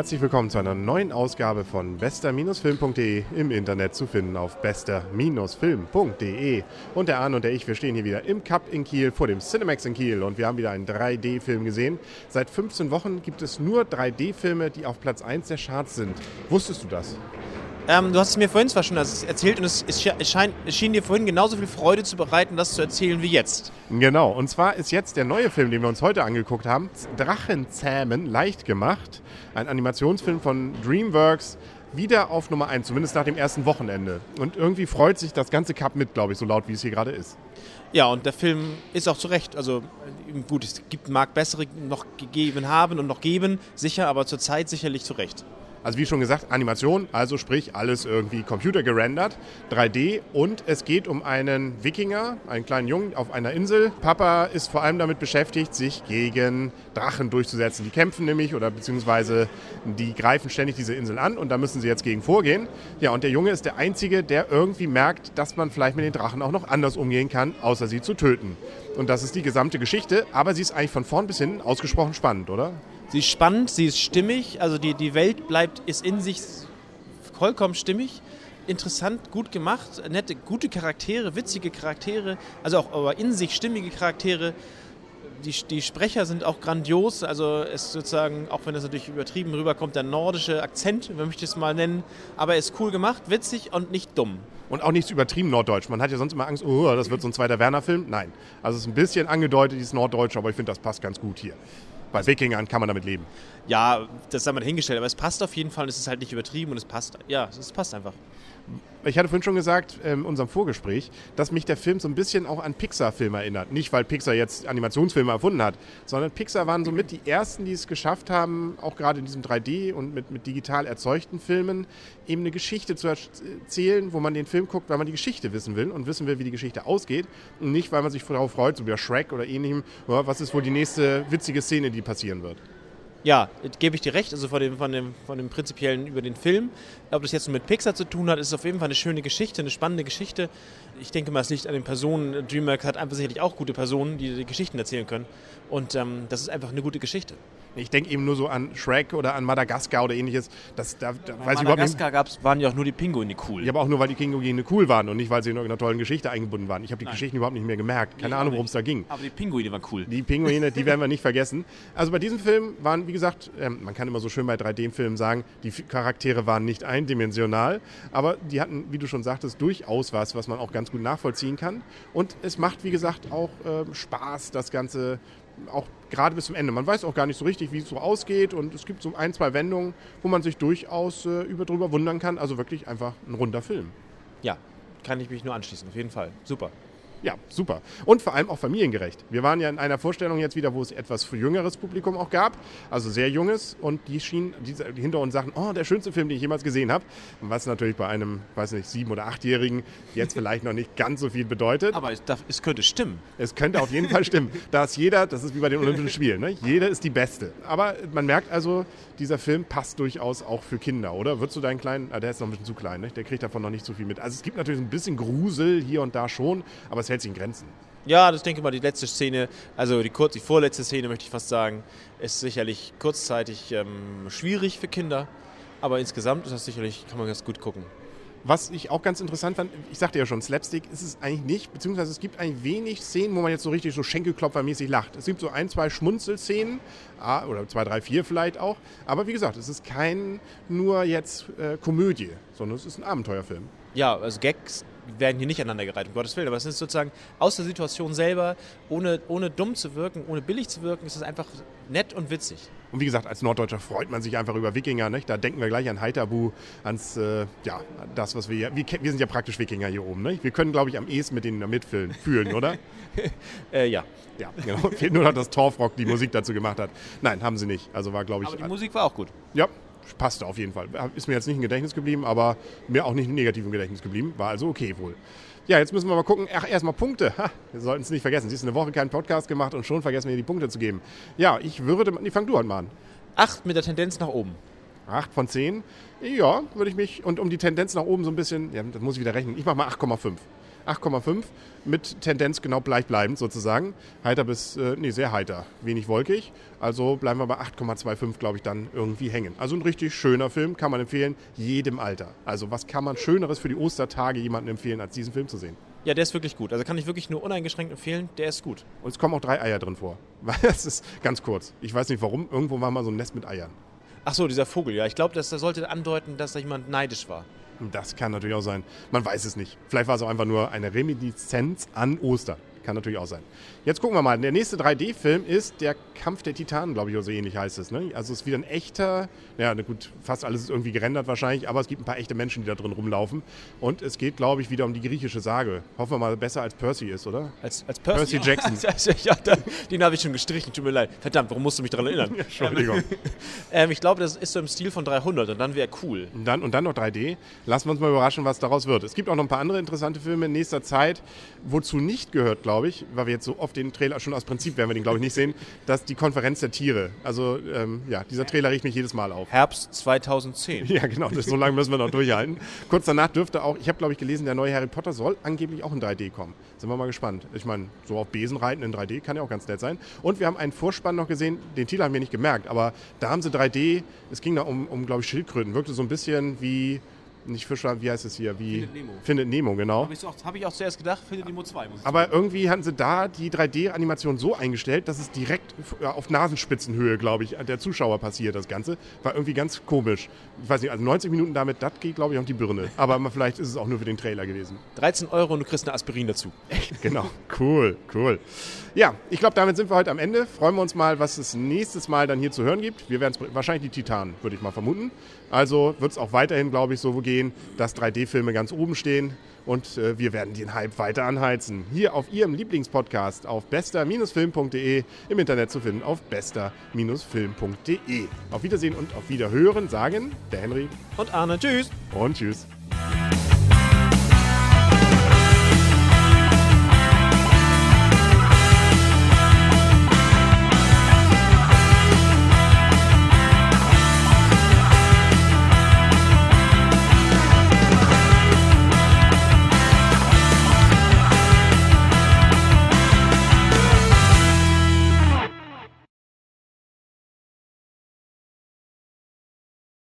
herzlich willkommen zu einer neuen Ausgabe von bester-film.de im Internet zu finden auf bester-film.de. Und der Arne und der ich, wir stehen hier wieder im Cup in Kiel vor dem Cinemax in Kiel und wir haben wieder einen 3D-Film gesehen. Seit 15 Wochen gibt es nur 3D-Filme, die auf Platz 1 der Charts sind. Wusstest du das? Ähm, du hast es mir vorhin zwar schon erzählt und es, es, scheint, es schien dir vorhin genauso viel Freude zu bereiten, das zu erzählen wie jetzt. Genau, und zwar ist jetzt der neue Film, den wir uns heute angeguckt haben, Drachenzähmen, leicht gemacht. Ein Animationsfilm von DreamWorks, wieder auf Nummer 1, zumindest nach dem ersten Wochenende. Und irgendwie freut sich das ganze Cup mit, glaube ich, so laut wie es hier gerade ist. Ja, und der Film ist auch zu Recht. Also gut, es gibt, mag bessere noch gegeben haben und noch geben, sicher, aber zurzeit sicherlich zu Recht. Also wie schon gesagt, Animation, also sprich alles irgendwie computergerendert, 3D und es geht um einen Wikinger, einen kleinen Jungen auf einer Insel. Papa ist vor allem damit beschäftigt, sich gegen Drachen durchzusetzen. Die kämpfen nämlich oder beziehungsweise die greifen ständig diese Insel an und da müssen sie jetzt gegen vorgehen. Ja, und der Junge ist der Einzige, der irgendwie merkt, dass man vielleicht mit den Drachen auch noch anders umgehen kann, außer sie zu töten. Und das ist die gesamte Geschichte, aber sie ist eigentlich von vorn bis hinten ausgesprochen spannend, oder? Sie ist spannend, sie ist stimmig, also die, die Welt bleibt, ist in sich vollkommen stimmig. Interessant, gut gemacht, nette, gute Charaktere, witzige Charaktere, also auch aber in sich stimmige Charaktere. Die, die Sprecher sind auch grandios, also es sozusagen, auch wenn das natürlich übertrieben rüberkommt, der nordische Akzent, wenn ich das mal nennen, aber er ist cool gemacht, witzig und nicht dumm. Und auch nichts übertrieben norddeutsch. Man hat ja sonst immer Angst, oh, das wird so ein zweiter Werner-Film. Nein. Also es ist ein bisschen angedeutet, dieses Norddeutsch, aber ich finde, das passt ganz gut hier bei Wikingern kann man damit leben. Ja, das haben wir hingestellt, aber es passt auf jeden Fall, es ist halt nicht übertrieben und es passt. Ja, es passt einfach ich hatte vorhin schon gesagt, ähm, in unserem Vorgespräch, dass mich der Film so ein bisschen auch an Pixar-Filme erinnert. Nicht, weil Pixar jetzt Animationsfilme erfunden hat, sondern Pixar waren somit die ersten, die es geschafft haben, auch gerade in diesem 3D und mit, mit digital erzeugten Filmen, eben eine Geschichte zu erzählen, wo man den Film guckt, weil man die Geschichte wissen will und wissen will, wie die Geschichte ausgeht. Und nicht, weil man sich darauf freut, so wie Shrek oder ähnlichem, was ist wohl die nächste witzige Szene, die passieren wird. Ja, gebe ich dir recht, also von dem, von, dem, von dem Prinzipiellen über den Film. Ob das jetzt nur mit Pixar zu tun hat, ist auf jeden Fall eine schöne Geschichte, eine spannende Geschichte. Ich denke mal, es liegt an den Personen. DreamWorks hat einfach sicherlich auch gute Personen, die die Geschichten erzählen können. Und ähm, das ist einfach eine gute Geschichte. Ich denke eben nur so an Shrek oder an Madagaskar oder ähnliches. Das, da, da weiß ich Madagaskar gab's, waren ja auch nur die Pinguine cool. Ja, aber auch nur, weil die Pinguine cool waren und nicht, weil sie in irgendeiner tollen Geschichte eingebunden waren. Ich habe die Nein. Geschichten überhaupt nicht mehr gemerkt. Keine nee, Ahnung, worum es da ging. Aber die Pinguine waren cool. Die Pinguine, die werden wir nicht vergessen. Also bei diesem Film waren, wie gesagt, ähm, man kann immer so schön bei 3D-Filmen sagen, die Charaktere waren nicht eindimensional, aber die hatten, wie du schon sagtest, durchaus was, was man auch ganz gut nachvollziehen kann. Und es macht, wie gesagt, auch äh, Spaß, das Ganze auch gerade bis zum Ende. Man weiß auch gar nicht so richtig, wie es so ausgeht und es gibt so ein, zwei Wendungen, wo man sich durchaus äh, über drüber wundern kann. Also wirklich einfach ein runder Film. Ja, kann ich mich nur anschließen, auf jeden Fall. Super. Ja, super. Und vor allem auch familiengerecht. Wir waren ja in einer Vorstellung jetzt wieder, wo es etwas jüngeres Publikum auch gab, also sehr junges. Und die schienen die, die hinter uns sagten, oh, der schönste Film, den ich jemals gesehen habe. Was natürlich bei einem, weiß nicht, sieben- oder achtjährigen jetzt vielleicht noch nicht ganz so viel bedeutet. Aber es, darf, es könnte stimmen. Es könnte auf jeden Fall stimmen. Da ist jeder, das ist wie bei den Olympischen Spielen, ne? jeder ist die Beste. Aber man merkt also, dieser Film passt durchaus auch für Kinder, oder? Würdest du deinen kleinen, ah, der ist noch ein bisschen zu klein, ne? der kriegt davon noch nicht so viel mit. Also es gibt natürlich ein bisschen Grusel hier und da schon, aber es hält sich in Grenzen. Ja, das denke ich mal, die letzte Szene, also die, kurz, die vorletzte Szene möchte ich fast sagen, ist sicherlich kurzzeitig ähm, schwierig für Kinder, aber insgesamt ist das sicherlich, kann man ganz gut gucken. Was ich auch ganz interessant fand, ich sagte ja schon, Slapstick ist es eigentlich nicht, beziehungsweise es gibt eigentlich wenig Szenen, wo man jetzt so richtig so Schenkelklopfermäßig lacht. Es gibt so ein, zwei Schmunzelszenen, ah, oder zwei, drei, vier vielleicht auch, aber wie gesagt, es ist kein nur jetzt äh, Komödie, sondern es ist ein Abenteuerfilm. Ja, also Gags werden hier nicht aneinandergereiht, um Gottes Willen. Aber es ist sozusagen aus der Situation selber, ohne, ohne dumm zu wirken, ohne billig zu wirken, ist es einfach nett und witzig. Und wie gesagt, als Norddeutscher freut man sich einfach über Wikinger. Nicht? Da denken wir gleich an Heiterbu, ans, äh, ja, das, was wir hier, wir, wir, sind ja praktisch Wikinger hier oben. Nicht? Wir können, glaube ich, am ehesten mit denen mitfühlen, fühlen, oder? äh, ja. Ja, genau. Fehlt nur noch, dass Torfrock die Musik dazu gemacht hat. Nein, haben sie nicht. Also war, glaube ich. Aber die Musik war auch gut. Ja, passte auf jeden Fall. Ist mir jetzt nicht im Gedächtnis geblieben, aber mir auch nicht im negativen Gedächtnis geblieben. War also okay wohl. Ja, jetzt müssen wir mal gucken. Ach, erstmal Punkte. Ha, wir sollten es nicht vergessen. Sie ist eine Woche keinen Podcast gemacht und schon vergessen wir die Punkte zu geben. Ja, ich würde. Nee, fang du halt an. Acht mit der Tendenz nach oben. Acht von zehn? Ja, würde ich mich. Und um die Tendenz nach oben so ein bisschen. Ja, das muss ich wieder rechnen. Ich mache mal 8,5. 8,5 mit Tendenz genau gleichbleibend sozusagen. Heiter bis, äh, nee, sehr heiter, wenig wolkig. Also bleiben wir bei 8,25, glaube ich, dann irgendwie hängen. Also ein richtig schöner Film, kann man empfehlen, jedem Alter. Also was kann man Schöneres für die Ostertage jemandem empfehlen, als diesen Film zu sehen? Ja, der ist wirklich gut. Also kann ich wirklich nur uneingeschränkt empfehlen. Der ist gut. Und es kommen auch drei Eier drin vor. Weil das ist ganz kurz. Ich weiß nicht warum. Irgendwo war mal so ein Nest mit Eiern. Ach so, dieser Vogel. Ja, ich glaube, das, sollte andeuten, dass da jemand neidisch war. Das kann natürlich auch sein. Man weiß es nicht. Vielleicht war es auch einfach nur eine Reminiszenz an Ostern. Kann natürlich auch sein. Jetzt gucken wir mal. Der nächste 3D-Film ist der Kampf der Titanen, glaube ich, oder so ähnlich heißt es. Ne? Also es ist wieder ein echter, ja gut, fast alles ist irgendwie gerendert wahrscheinlich, aber es gibt ein paar echte Menschen, die da drin rumlaufen. Und es geht, glaube ich, wieder um die griechische Sage. Hoffen wir mal, besser als Percy ist, oder? Als, als Percy, Percy Jackson. ja, den habe ich schon gestrichen, tut mir leid. Verdammt, warum musst du mich daran erinnern? Entschuldigung. ähm, ich glaube, das ist so im Stil von 300 und dann wäre cool. Und dann, und dann noch 3D. Lassen wir uns mal überraschen, was daraus wird. Es gibt auch noch ein paar andere interessante Filme in nächster Zeit, wozu nicht gehört, glaube ich, weil wir jetzt so oft den Trailer, schon aus Prinzip werden wir den, glaube ich, nicht sehen, dass die Konferenz der Tiere. Also, ähm, ja, dieser Trailer riecht mich jedes Mal auf. Herbst 2010. Ja, genau, das, so lange müssen wir noch durchhalten. Kurz danach dürfte auch, ich habe, glaube ich, gelesen, der neue Harry Potter soll angeblich auch in 3D kommen. Sind wir mal gespannt. Ich meine, so auf Besen reiten in 3D kann ja auch ganz nett sein. Und wir haben einen Vorspann noch gesehen, den Titel haben wir nicht gemerkt, aber da haben sie 3D, es ging da um, um glaube ich, Schildkröten, wirkte so ein bisschen wie nicht Fischer, wie heißt es hier? Wie Findet Nemo. Findet Nemo, genau. Habe ich, auch- hab ich auch zuerst gedacht, Findet Nemo 2. Muss ich Aber irgendwie hatten sie da die 3D-Animation so eingestellt, dass es direkt ja, auf Nasenspitzenhöhe, glaube ich, der Zuschauer passiert, das Ganze. War irgendwie ganz komisch. Ich weiß nicht, also 90 Minuten damit, das geht, glaube ich, auf die Birne. Aber vielleicht ist es auch nur für den Trailer gewesen. 13 Euro und du kriegst eine Aspirin dazu. Genau, cool, cool. Ja, ich glaube, damit sind wir heute am Ende. Freuen wir uns mal, was es nächstes Mal dann hier zu hören gibt. Wir werden es wahrscheinlich die Titanen, würde ich mal vermuten. Also wird es auch weiterhin, glaube ich, so gehen, dass 3D-Filme ganz oben stehen und äh, wir werden den Hype weiter anheizen. Hier auf Ihrem Lieblingspodcast auf bester-film.de, im Internet zu finden auf bester-film.de. Auf Wiedersehen und auf Wiederhören sagen der Henry Und Arne, tschüss. und tschüss.